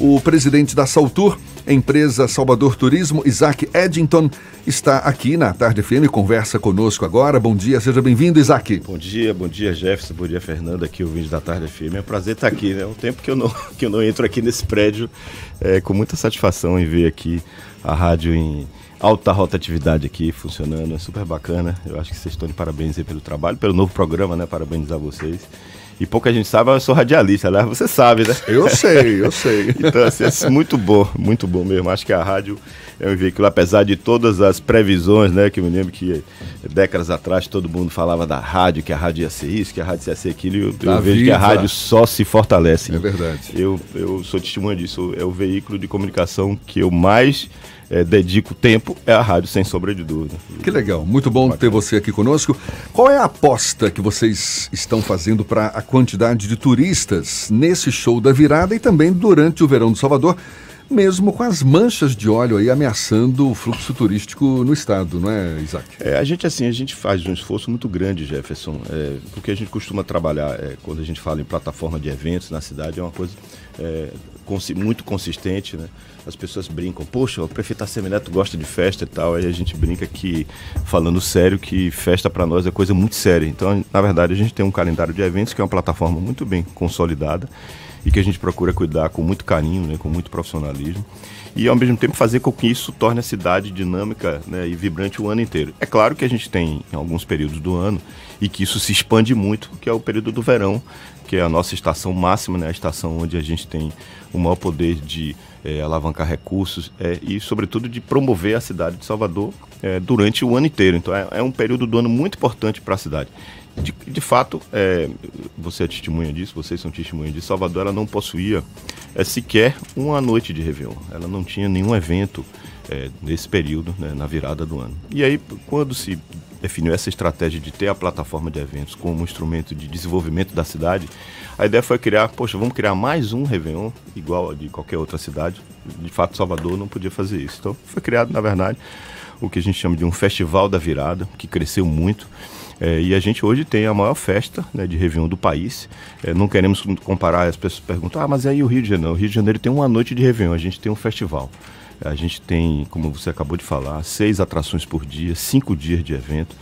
O presidente da Saltur, empresa Salvador Turismo, Isaac Eddington, está aqui na Tarde FM, conversa conosco agora. Bom dia, seja bem-vindo, Isaac. Bom dia, bom dia, Jefferson, bom dia, Fernando, aqui o vídeo da Tarde FM. É um prazer estar aqui, né? É um tempo que eu não, que eu não entro aqui nesse prédio, é, com muita satisfação em ver aqui a rádio em alta rotatividade aqui funcionando, é super bacana. Eu acho que vocês estão de parabéns aí pelo trabalho, pelo novo programa, né? Parabenizar vocês. E pouca gente sabe, eu sou radialista, né? Você sabe, né? Eu sei, eu sei. então, assim, é muito bom, muito bom mesmo. Acho que a rádio é um veículo, apesar de todas as previsões, né? Que eu me lembro que décadas atrás todo mundo falava da rádio, que a rádio ia ser isso, que a rádio ia ser aquilo. Eu, eu vejo que a rádio só se fortalece. É verdade. Eu, eu sou testemunha disso. É o veículo de comunicação que eu mais é, dedico tempo é a rádio, sem sombra de dúvida. Que legal, muito bom Bacana. ter você aqui conosco. Qual é a aposta que vocês estão fazendo para a quantidade de turistas nesse show da virada e também durante o verão do Salvador? Mesmo com as manchas de óleo aí ameaçando o fluxo turístico no estado, não é, Isaac? É, a gente assim, a gente faz um esforço muito grande, Jefferson, é, porque a gente costuma trabalhar, é, quando a gente fala em plataforma de eventos na cidade, é uma coisa é, muito consistente, né? As pessoas brincam, poxa, o prefeito Assemineto gosta de festa e tal, aí a gente brinca que, falando sério, que festa para nós é coisa muito séria. Então, na verdade, a gente tem um calendário de eventos que é uma plataforma muito bem consolidada e que a gente procura cuidar com muito carinho, né, com muito profissionalismo e ao mesmo tempo fazer com que isso torne a cidade dinâmica né, e vibrante o ano inteiro. É claro que a gente tem em alguns períodos do ano e que isso se expande muito, que é o período do verão, que é a nossa estação máxima, né, a estação onde a gente tem o maior poder de é, alavancar recursos é, e, sobretudo, de promover a cidade de Salvador é, durante o ano inteiro. Então, é, é um período do ano muito importante para a cidade. De, de fato, é, você é testemunha disso, vocês são testemunha disso. Salvador ela não possuía é, sequer uma noite de Réveillon. Ela não tinha nenhum evento é, nesse período, né, na virada do ano. E aí, quando se definiu essa estratégia de ter a plataforma de eventos como um instrumento de desenvolvimento da cidade, a ideia foi criar, poxa, vamos criar mais um Réveillon, igual a de qualquer outra cidade. De fato, Salvador não podia fazer isso. Então, foi criado, na verdade, o que a gente chama de um Festival da Virada, que cresceu muito. É, e a gente hoje tem a maior festa né, de Réveillon do país. É, não queremos comparar, as pessoas perguntam, ah, mas aí o Rio de Janeiro? O Rio de Janeiro tem uma noite de Réveillon, a gente tem um festival. A gente tem, como você acabou de falar, seis atrações por dia, cinco dias de evento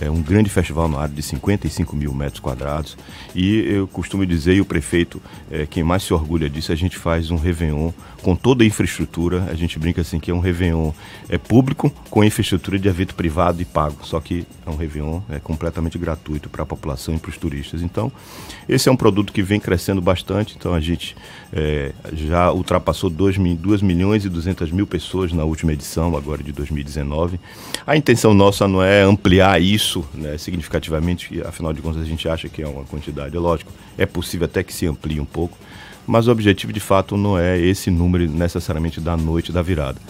é um grande festival na área de 55 mil metros quadrados. E eu costumo dizer, e o prefeito, é, quem mais se orgulha disso, a gente faz um Réveillon com toda a infraestrutura. A gente brinca assim que é um Réveillon é público com infraestrutura de evento privado e pago. Só que é um Réveillon é completamente gratuito para a população e para os turistas. Então, esse é um produto que vem crescendo bastante. Então, a gente é, já ultrapassou 2, 2 milhões e 200 mil pessoas na última edição, agora de 2019. A intenção nossa não é ampliar isso isso né, significativamente, afinal de contas a gente acha que é uma quantidade, é lógico, é possível até que se amplie um pouco, mas o objetivo de fato não é esse número necessariamente da noite da virada.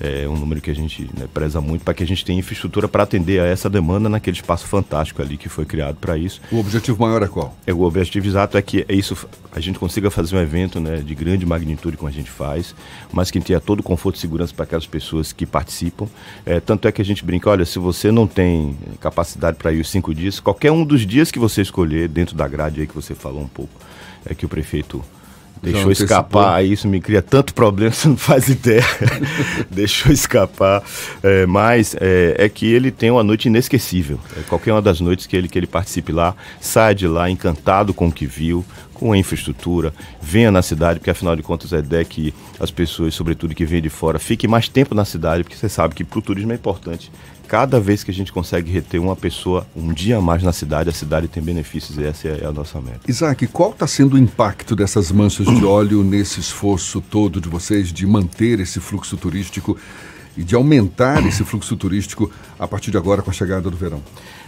É um número que a gente né, preza muito para que a gente tenha infraestrutura para atender a essa demanda naquele espaço fantástico ali que foi criado para isso. O objetivo maior é qual? É, o objetivo exato é que é isso, a gente consiga fazer um evento né, de grande magnitude como a gente faz, mas que tenha todo o conforto e segurança para aquelas pessoas que participam. É, tanto é que a gente brinca, olha, se você não tem capacidade para ir os cinco dias, qualquer um dos dias que você escolher dentro da grade aí que você falou um pouco, é que o prefeito Deixou escapar, isso me cria tanto problema, você não faz ideia. Deixou escapar. É, mas é, é, que ele tem uma noite inesquecível. É, qualquer uma das noites que ele, que ele participe lá, sai de lá encantado com o que viu, com a infraestrutura, venha na cidade, porque afinal de contas a ideia é que as pessoas, sobretudo que vêm de fora, fiquem mais tempo na cidade, porque você sabe que para o turismo é importante cada vez que a gente consegue reter uma pessoa um dia a mais na cidade, a cidade tem benefícios essa é a nossa meta. Isaac, qual está sendo o impacto dessas manchas de óleo nesse esforço todo de vocês de manter esse fluxo turístico e de aumentar esse fluxo turístico a partir de agora com a chegada do verão?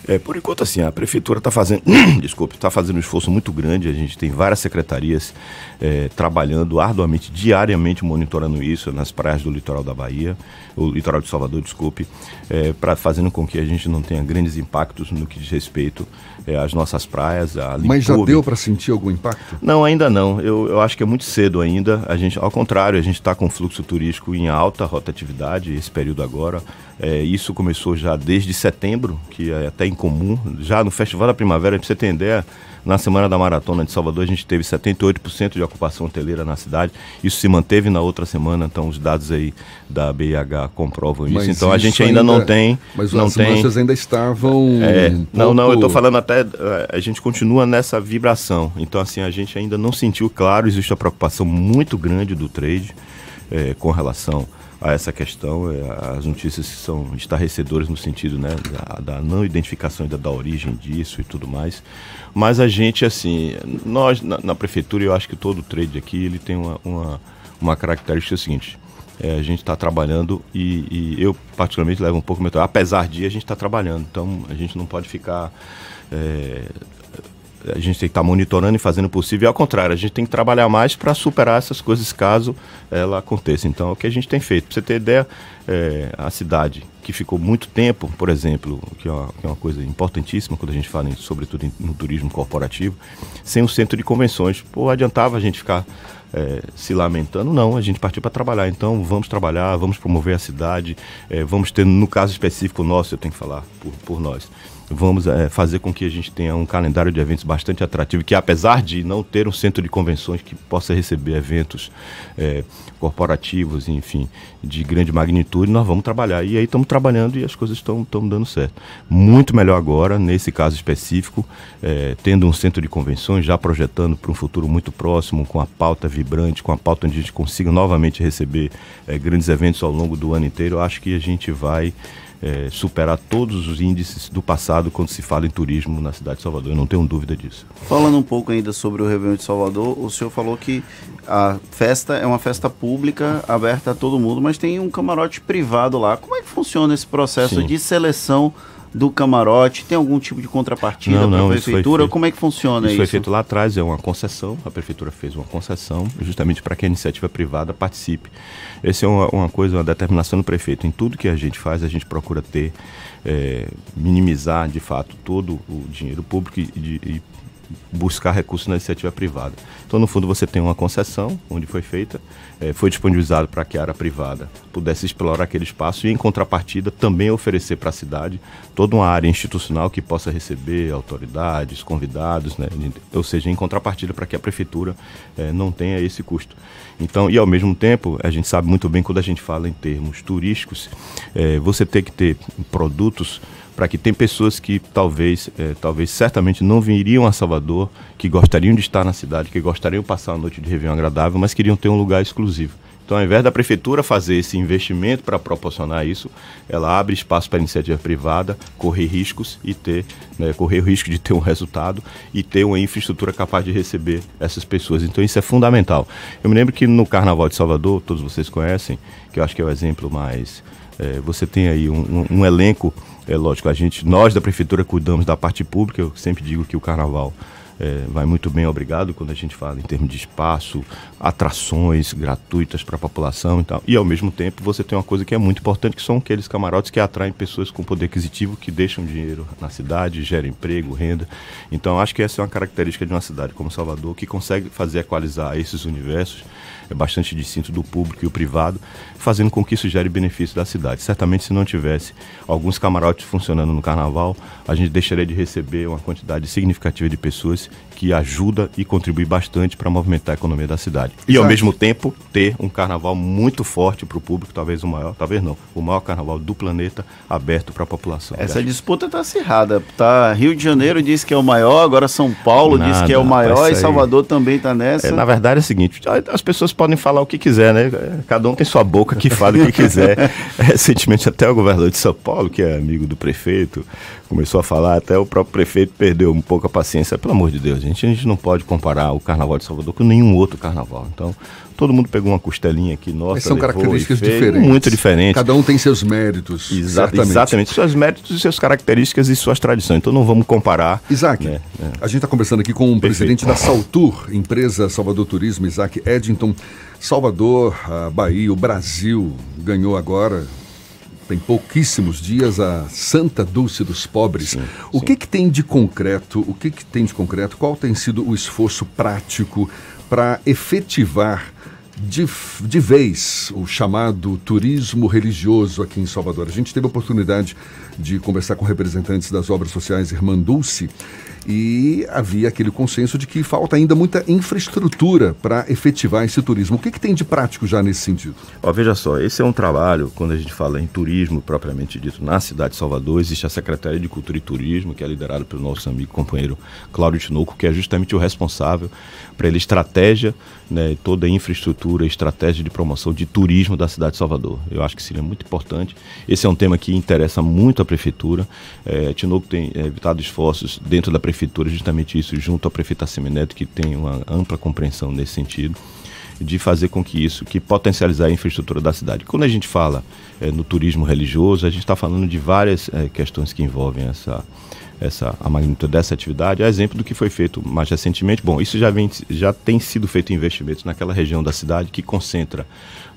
É, por enquanto, assim, a prefeitura está fazendo, desculpe, está fazendo um esforço muito grande. A gente tem várias secretarias é, trabalhando arduamente, diariamente monitorando isso nas praias do litoral da Bahia, o litoral de Salvador, desculpe, é, para fazendo com que a gente não tenha grandes impactos no que diz respeito é, às nossas praias. A Mas já deu para sentir algum impacto? Não, ainda não. Eu, eu acho que é muito cedo ainda. A gente, ao contrário, a gente está com fluxo turístico em alta rotatividade esse período agora. É, isso começou já desde setembro, que é até incomum. Já no Festival da Primavera, para você ter ideia, na semana da maratona de Salvador, a gente teve 78% de ocupação hoteleira na cidade. Isso se manteve na outra semana, então os dados aí da BIH comprovam isso. então a gente ainda, ainda, não tem. Mas não as tem, ainda estavam. É, um não, pouco... não, eu estou falando até. É, a gente continua nessa vibração. Então, assim, a gente ainda não sentiu claro, existe uma preocupação muito grande do trade é, com relação a essa questão. É, as notícias são estarrecedoras no sentido né, da, da não identificação da, da origem disso e tudo mais. Mas a gente, assim, nós na, na, prefeitura, eu acho que todo trade aqui ele tem uma, uma, uma característica seguinte. É, a gente está trabalhando e, e, eu particularmente levo um pouco meu apesar de a gente está trabalhando então a gente não pode ficar é, a gente tem que estar tá monitorando e fazendo o possível. E ao contrário, a gente tem que trabalhar mais para superar essas coisas caso ela aconteça. Então, é o que a gente tem feito. Para você ter ideia, é, a cidade que ficou muito tempo, por exemplo, que é, uma, que é uma coisa importantíssima quando a gente fala, em, sobretudo no turismo corporativo, sem um centro de convenções. Pô, adiantava a gente ficar é, se lamentando, não, a gente partiu para trabalhar. Então, vamos trabalhar, vamos promover a cidade, é, vamos ter, no caso específico nosso, eu tenho que falar por, por nós vamos é, fazer com que a gente tenha um calendário de eventos bastante atrativo, que apesar de não ter um centro de convenções que possa receber eventos é, corporativos, enfim, de grande magnitude, nós vamos trabalhar. E aí estamos trabalhando e as coisas estão dando certo. Muito melhor agora, nesse caso específico, é, tendo um centro de convenções, já projetando para um futuro muito próximo, com a pauta vibrante, com a pauta onde a gente consiga novamente receber é, grandes eventos ao longo do ano inteiro, acho que a gente vai é, superar todos os índices do passado quando se fala em turismo na cidade de Salvador. Eu não tenho dúvida disso. Falando um pouco ainda sobre o Réveillon de Salvador, o senhor falou que a festa é uma festa pública, aberta a todo mundo, mas tem um camarote privado lá. Como é que funciona esse processo Sim. de seleção? Do camarote? Tem algum tipo de contrapartida para a prefeitura? Como é que funciona isso? Isso foi feito lá atrás, é uma concessão. A prefeitura fez uma concessão justamente para que a iniciativa privada participe. Essa é uma, uma, coisa, uma determinação do prefeito. Em tudo que a gente faz, a gente procura ter, é, minimizar de fato todo o dinheiro público e, e buscar recursos na iniciativa privada. Então, no fundo, você tem uma concessão onde foi feita, é, foi disponibilizado para que a área privada pudesse explorar aquele espaço e, em contrapartida, também oferecer para a cidade toda uma área institucional que possa receber autoridades, convidados, né? ou seja, em contrapartida para que a prefeitura é, não tenha esse custo. Então, e ao mesmo tempo, a gente sabe muito bem quando a gente fala em termos turísticos, é, você tem que ter produtos para que tem pessoas que talvez, é, talvez certamente não viriam a Salvador, que gostariam de estar na cidade, que gostariam de passar uma noite de Réveillon agradável, mas queriam ter um lugar exclusivo. Então, ao invés da prefeitura fazer esse investimento para proporcionar isso, ela abre espaço para iniciativa privada correr riscos e ter, né, correr o risco de ter um resultado e ter uma infraestrutura capaz de receber essas pessoas. Então, isso é fundamental. Eu me lembro que no Carnaval de Salvador, todos vocês conhecem, que eu acho que é o exemplo mais. É, você tem aí um, um, um elenco é lógico, a gente, nós da prefeitura cuidamos da parte pública, eu sempre digo que o carnaval é, vai muito bem, obrigado, quando a gente fala em termos de espaço, atrações gratuitas para a população e tal. E ao mesmo tempo você tem uma coisa que é muito importante, que são aqueles camarotes que atraem pessoas com poder aquisitivo, que deixam dinheiro na cidade, geram emprego, renda. Então acho que essa é uma característica de uma cidade como Salvador, que consegue fazer equalizar esses universos é bastante distinto do público e o privado, fazendo com que isso gere benefício da cidade. Certamente, se não tivesse alguns camarotes funcionando no carnaval, a gente deixaria de receber uma quantidade significativa de pessoas que ajuda e contribui bastante para movimentar a economia da cidade. E, Exato. ao mesmo tempo, ter um carnaval muito forte para o público, talvez o maior, talvez não, o maior carnaval do planeta aberto para a população. Essa disputa está acirrada. Tá, Rio de Janeiro diz que é o maior, agora São Paulo Nada, diz que é o maior e Salvador também está nessa. É, na verdade é o seguinte, as pessoas podem falar o que quiser, né? Cada um tem sua boca que fala o que quiser. Recentemente até o governador de São Paulo, que é amigo do prefeito, começou a falar, até o próprio prefeito perdeu um pouco a paciência. Pelo amor de Deus, gente, a gente não pode comparar o Carnaval de Salvador com nenhum outro carnaval. Então, todo mundo pegou uma costelinha aqui, nossa, Mas são características fez, diferentes. Muito diferentes. Cada um tem seus méritos. Exa exatamente. Seus méritos e suas características e suas tradições. Então não vamos comparar. Isaac, né? É. a gente está conversando aqui com o Perfeito. presidente da Saltur, empresa Salvador Turismo, Isaac Eddington. Salvador, a Bahia, o Brasil ganhou agora tem pouquíssimos dias a Santa Dulce dos Pobres. Sim, o sim. que, que tem de concreto? O que, que tem de concreto? Qual tem sido o esforço prático para efetivar de, de vez o chamado turismo religioso aqui em Salvador. A gente teve a oportunidade de conversar com representantes das obras sociais Irmã Dulce e havia aquele consenso de que falta ainda muita infraestrutura para efetivar esse turismo. O que, que tem de prático já nesse sentido? Ó, veja só, esse é um trabalho, quando a gente fala em turismo propriamente dito, na cidade de Salvador, existe a Secretaria de Cultura e Turismo, que é liderada pelo nosso amigo companheiro Cláudio Tinoco, que é justamente o responsável para ele estratégia, né, toda a infraestrutura, estratégia de promoção de turismo da cidade de Salvador. Eu acho que seria muito importante. Esse é um tema que interessa muito a prefeitura. É, Tinoco tem é, evitado esforços dentro da prefeitura, justamente isso, junto ao prefeito Assemineto, que tem uma ampla compreensão nesse sentido de fazer com que isso, que potencializar a infraestrutura da cidade. Quando a gente fala é, no turismo religioso, a gente está falando de várias é, questões que envolvem essa, essa, a magnitude dessa atividade, é exemplo do que foi feito mais recentemente. Bom, isso já, vem, já tem sido feito investimentos naquela região da cidade que concentra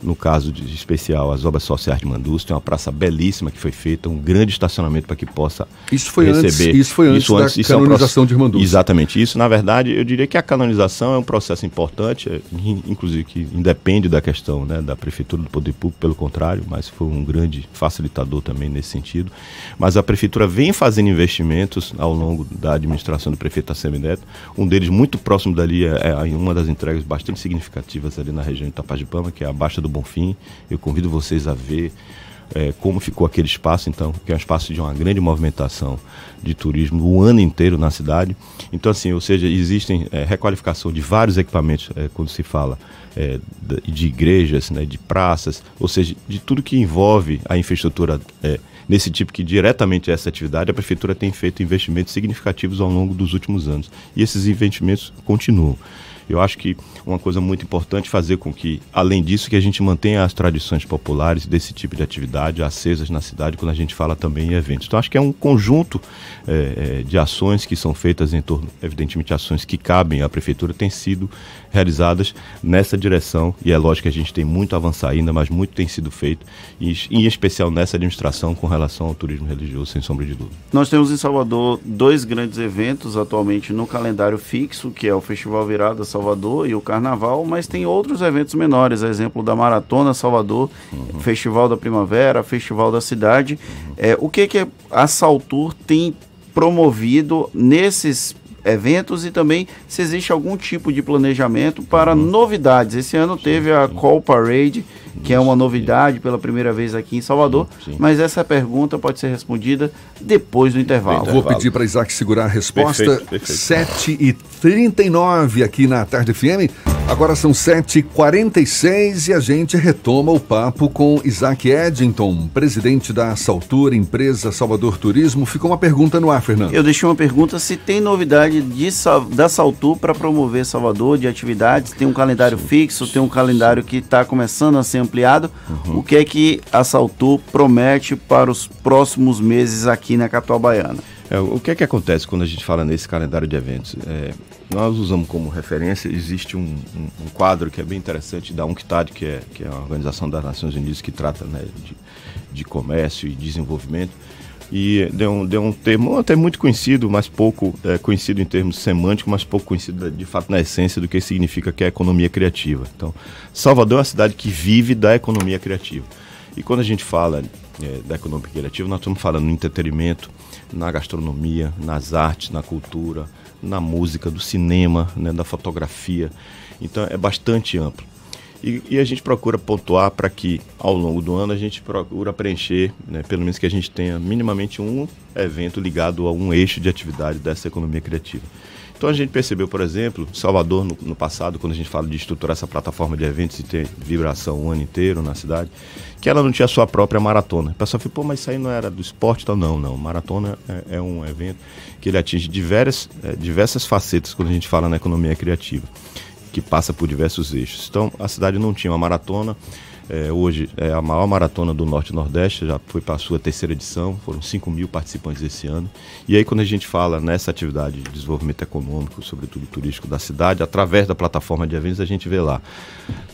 no caso de especial, as obras sociais de Mandus, tem uma praça belíssima que foi feita, um grande estacionamento para que possa isso foi receber. Antes, isso foi antes, isso antes da isso canonização é um de Irmanduz. Exatamente. Isso, na verdade, eu diria que a canonização é um processo importante, é, inclusive que independe da questão né, da Prefeitura do Poder Público, pelo contrário, mas foi um grande facilitador também nesse sentido. Mas a Prefeitura vem fazendo investimentos ao longo da administração do prefeito Assemineto, um deles muito próximo dali é, é uma das entregas bastante significativas ali na região de Itapajipama, que é a Baixa do do Bonfim. Eu convido vocês a ver é, como ficou aquele espaço, então, que é um espaço de uma grande movimentação de turismo o ano inteiro na cidade. Então, assim, ou seja, existem é, requalificação de vários equipamentos é, quando se fala é, de igrejas, né, de praças, ou seja, de tudo que envolve a infraestrutura é, nesse tipo que diretamente essa atividade, a prefeitura tem feito investimentos significativos ao longo dos últimos anos. E esses investimentos continuam. Eu acho que uma coisa muito importante fazer com que, além disso, que a gente mantenha as tradições populares desse tipo de atividade acesas na cidade quando a gente fala também em eventos. Então acho que é um conjunto é, de ações que são feitas em torno, evidentemente, ações que cabem à prefeitura, têm sido realizadas nessa direção e é lógico que a gente tem muito a avançar ainda, mas muito tem sido feito, e, em especial nessa administração com relação ao turismo religioso, sem sombra de dúvida. Nós temos em Salvador dois grandes eventos atualmente no calendário fixo, que é o Festival Virada Salvador e o Carnaval, mas tem outros eventos menores, exemplo da Maratona Salvador, uhum. Festival da Primavera, Festival da Cidade. Uhum. É, o que, que a Saltur tem promovido nesses eventos e também se existe algum tipo de planejamento para uhum. novidades. Esse ano teve a Call Parade, que é uma novidade pela primeira vez aqui em Salvador, sim, sim. mas essa pergunta pode ser respondida depois do intervalo. Vou pedir para Isaac segurar a resposta. Perfeito, perfeito. 7h39 aqui na Tarde FM. Agora são 7h46 e a gente retoma o papo com Isaac Eddington, presidente da Saltur, empresa Salvador Turismo. Ficou uma pergunta no ar, Fernando. Eu deixei uma pergunta se tem novidade de, da Saltur para promover Salvador, de atividades. Tem um calendário Sim. fixo, tem um calendário que está começando a ser ampliado. Uhum. O que é que a Saltur promete para os próximos meses aqui na capital baiana? É, o que é que acontece quando a gente fala nesse calendário de eventos? É, nós usamos como referência, existe um, um, um, quadro que é bem interessante da UNCTAD, que é, que é a Organização das Nações Unidas que trata né, de, de comércio e desenvolvimento, e deu um, um termo até muito conhecido, mas pouco é, conhecido em termos semânticos, mas pouco conhecido de fato na essência do que significa que é a economia criativa. Então, Salvador é uma cidade que vive da economia criativa. E quando a gente fala é, da economia criativa, nós estamos falando no entretenimento, na gastronomia, nas artes, na cultura, na música, do cinema, né, da fotografia. Então é bastante amplo. E, e a gente procura pontuar para que ao longo do ano a gente procura preencher, né, pelo menos que a gente tenha minimamente um evento ligado a um eixo de atividade dessa economia criativa. Então a gente percebeu, por exemplo, Salvador no, no, passado, quando a gente fala de estruturar essa plataforma de eventos e ter vibração o ano inteiro na cidade, que ela não tinha sua própria maratona. O pessoal falou, pô, mas isso aí não era do esporte? Então, não, não. Maratona é, é um evento que ele atinge diversas, é, diversas facetas quando a gente fala na economia criativa, que passa por diversos eixos. Então a cidade não tinha uma maratona, é, hoje é a maior maratona do Norte e Nordeste, já foi para a sua terceira edição, foram 5 mil participantes esse ano. E aí, quando a gente fala nessa atividade de desenvolvimento econômico, sobretudo turístico da cidade, através da plataforma de eventos, a gente vê lá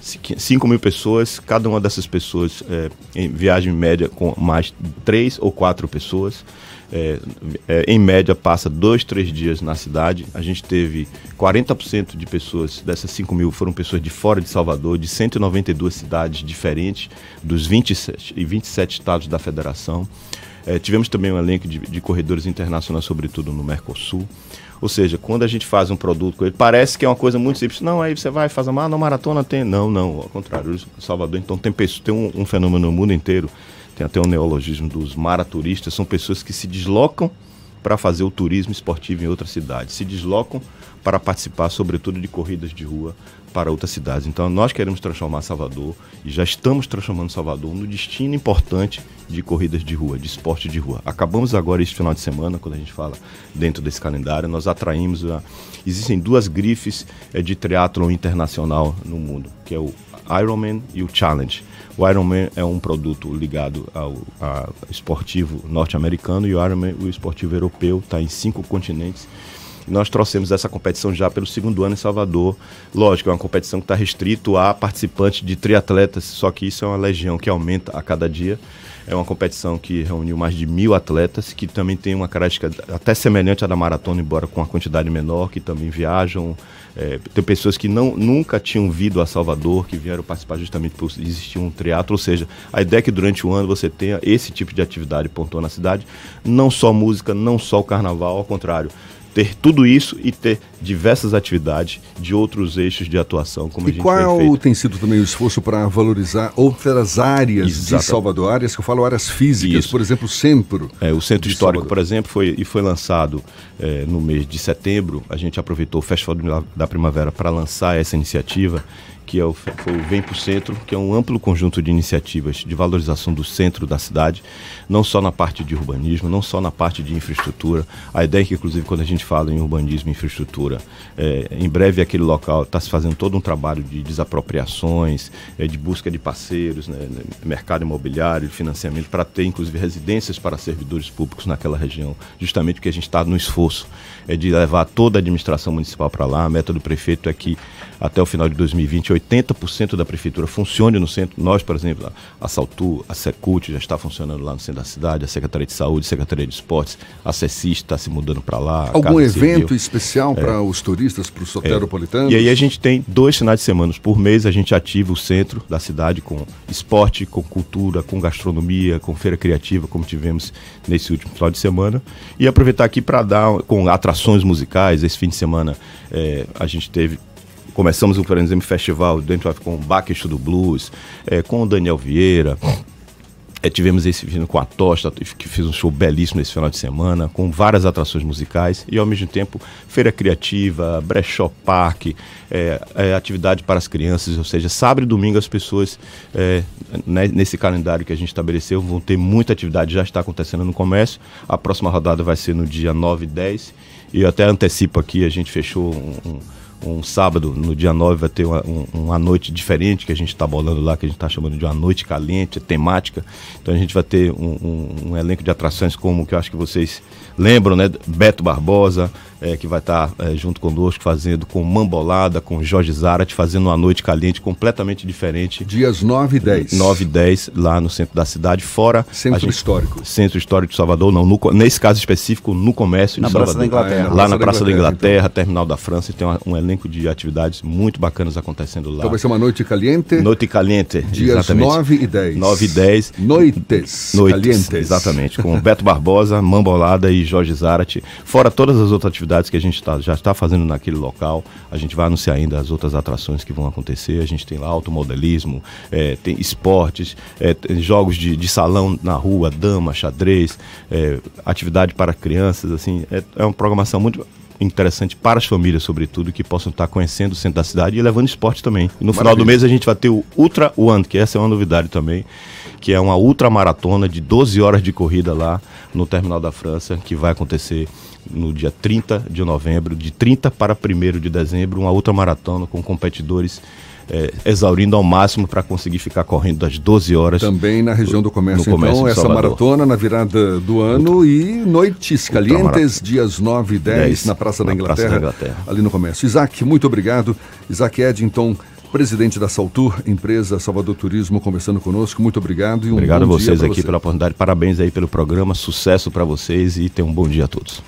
5 mil pessoas, cada uma dessas pessoas é, em viagem média com mais três ou quatro pessoas. É, é, em média, passa dois, três dias na cidade. A gente teve 40% de pessoas, dessas 5 mil, foram pessoas de fora de Salvador, de 192 cidades diferentes, dos 27, e 27 estados da federação. É, tivemos também um elenco de, de corredores internacionais, sobretudo no Mercosul. Ou seja, quando a gente faz um produto com ele, parece que é uma coisa muito simples. Não, aí você vai, faz uma, ah, maratona tem. Não, não, ao contrário. Salvador, então, tem, tem um, um fenômeno no mundo inteiro tem até o um neologismo dos maraturistas, são pessoas que se deslocam para fazer o turismo esportivo em outras cidades, se deslocam para participar, sobretudo, de corridas de rua para outras cidades. Então, nós queremos transformar Salvador e já estamos transformando Salvador no destino importante de corridas de rua, de esporte de rua. Acabamos agora este final de semana, quando a gente fala dentro desse calendário, nós atraímos a... existem duas grifes é, de triatlon internacional no mundo, que é o Ironman e o Challenge. O Ironman é um produto ligado ao, esportivo norte-americano e o Ironman, o esportivo europeu, está em cinco continentes. Nós trouxemos essa competição já pelo segundo ano em Salvador. Lógico, é uma competição que está restrito a participantes de triatletas, só que isso é uma legião que aumenta a cada dia. É uma competição que reuniu mais de mil atletas, que também tem uma característica até semelhante à da maratona, embora com uma quantidade menor, que também viajam. É, tem pessoas que não, nunca tinham vindo a Salvador, que vieram participar justamente por existir um teatro. Ou seja, a ideia é que durante o ano você tenha esse tipo de atividade pontual na cidade, não só música, não só o carnaval, ao contrário ter tudo isso e ter diversas atividades de outros eixos de atuação, como e a gente qual tem, tem sido também o esforço para valorizar outras áreas Exato. de Salvador, áreas que eu falo áreas físicas, isso. por exemplo, o centro. É, o centro histórico, Salvador. por exemplo, foi e foi lançado é, no mês de setembro. A gente aproveitou o Festival da Primavera para lançar essa iniciativa que é o, foi o Vem para o Centro, que é um amplo conjunto de iniciativas de valorização do centro da cidade, não só na parte de urbanismo, não só na parte de infraestrutura. A ideia é que, inclusive, quando a gente fala em urbanismo e infraestrutura, é, em breve aquele local está se fazendo todo um trabalho de desapropriações, é, de busca de parceiros, né, né mercado imobiliário, financiamento, para ter, inclusive, residências para servidores públicos naquela região, justamente porque a gente está no esforço é, de levar toda a administração municipal para lá. A meta do prefeito é que, até o final de 2020, 80% da prefeitura funcione no centro. Nós, por exemplo, a Saltu, a Secult já está funcionando lá no centro da cidade, a Secretaria de Saúde, a Secretaria de Esportes, a CECIS está se mudando para lá. Algum evento Civil. especial é. para os turistas, para os soteropolitanos? É. E aí a gente tem dois finais de semana por mês, a gente ativa o centro da cidade com esporte, com cultura, com gastronomia, com feira criativa, como tivemos nesse último final de semana. E aproveitar aqui para dar com atrações musicais. Esse fim de semana é, a gente teve Começamos o, exemplo, festival dentro com o Baquesto do Blues, é, com o Daniel Vieira. É, tivemos esse vídeo com a Tosta, que fez um show belíssimo nesse final de semana, com várias atrações musicais e, ao mesmo tempo, feira criativa, brechó parque, é, é, atividade para as crianças, ou seja, sábado e domingo as pessoas, né, nesse calendário que a gente estabeleceu, vão ter muita atividade, já está acontecendo no comércio. A próxima rodada vai ser no dia 9 e 10. E eu até antecipo aqui, a gente fechou um, um um sábado, no dia 9, vai ter uma, um, uma noite diferente que a gente está bolando lá, que a gente está chamando de uma noite caliente, temática. Então a gente vai ter um, um, um, elenco de atrações como que eu acho que vocês lembram, né? Beto Barbosa, é, que vai estar tá, é, junto conosco fazendo com Mambolada, com Jorge Zarat, fazendo uma noite caliente completamente diferente. Dias 9 e 10. 9 e 10, lá no centro da cidade, fora. Centro gente, Histórico. Centro Histórico de Salvador, não, no, nesse caso específico, no comércio na de Praça Salvador. Da Inglaterra. É, lá na Praça da Inglaterra, Inglaterra então. Terminal da França, tem uma, um elenco de atividades muito bacanas acontecendo lá. Então vai ser uma noite caliente. Noite caliente. Dias exatamente. 9 e 10. 9 e 10. Noites. Noites. Calientes. Exatamente. Com Beto Barbosa, Mambolada e Jorge Zarat. Fora todas as outras atividades que a gente tá, já está fazendo naquele local. A gente vai anunciar ainda as outras atrações que vão acontecer. A gente tem lá automodelismo, é, tem esportes, é, tem jogos de, de, salão na rua, dama, xadrez, é, atividade para crianças. assim É, é uma programação muito interessante para as famílias, sobretudo, que possam estar conhecendo o centro da cidade e levando esporte também. E no Maravilha. final do mês a gente vai ter o Ultra One, que essa é uma novidade também, que é uma ultra maratona de 12 horas de corrida lá no Terminal da França, que vai acontecer no dia 30 de novembro, de 30 para 1 de dezembro, uma outra maratona com competidores é, exaurindo ao máximo para conseguir ficar correndo das 12 horas. Também na região do comércio, comércio então, essa maratona na virada do ano e noites calientes, dias 9 e 10, 10 na Praça, da, na Inglaterra, Praça da Inglaterra, ali no comércio. Isaac, muito obrigado. Isaac Eddington, presidente da Saltur, empresa Salvador Turismo, conversando conosco. Muito obrigado e um Obrigado a vocês aqui você. pela oportunidade. Parabéns aí pelo programa, sucesso para vocês e tenham um bom dia a todos.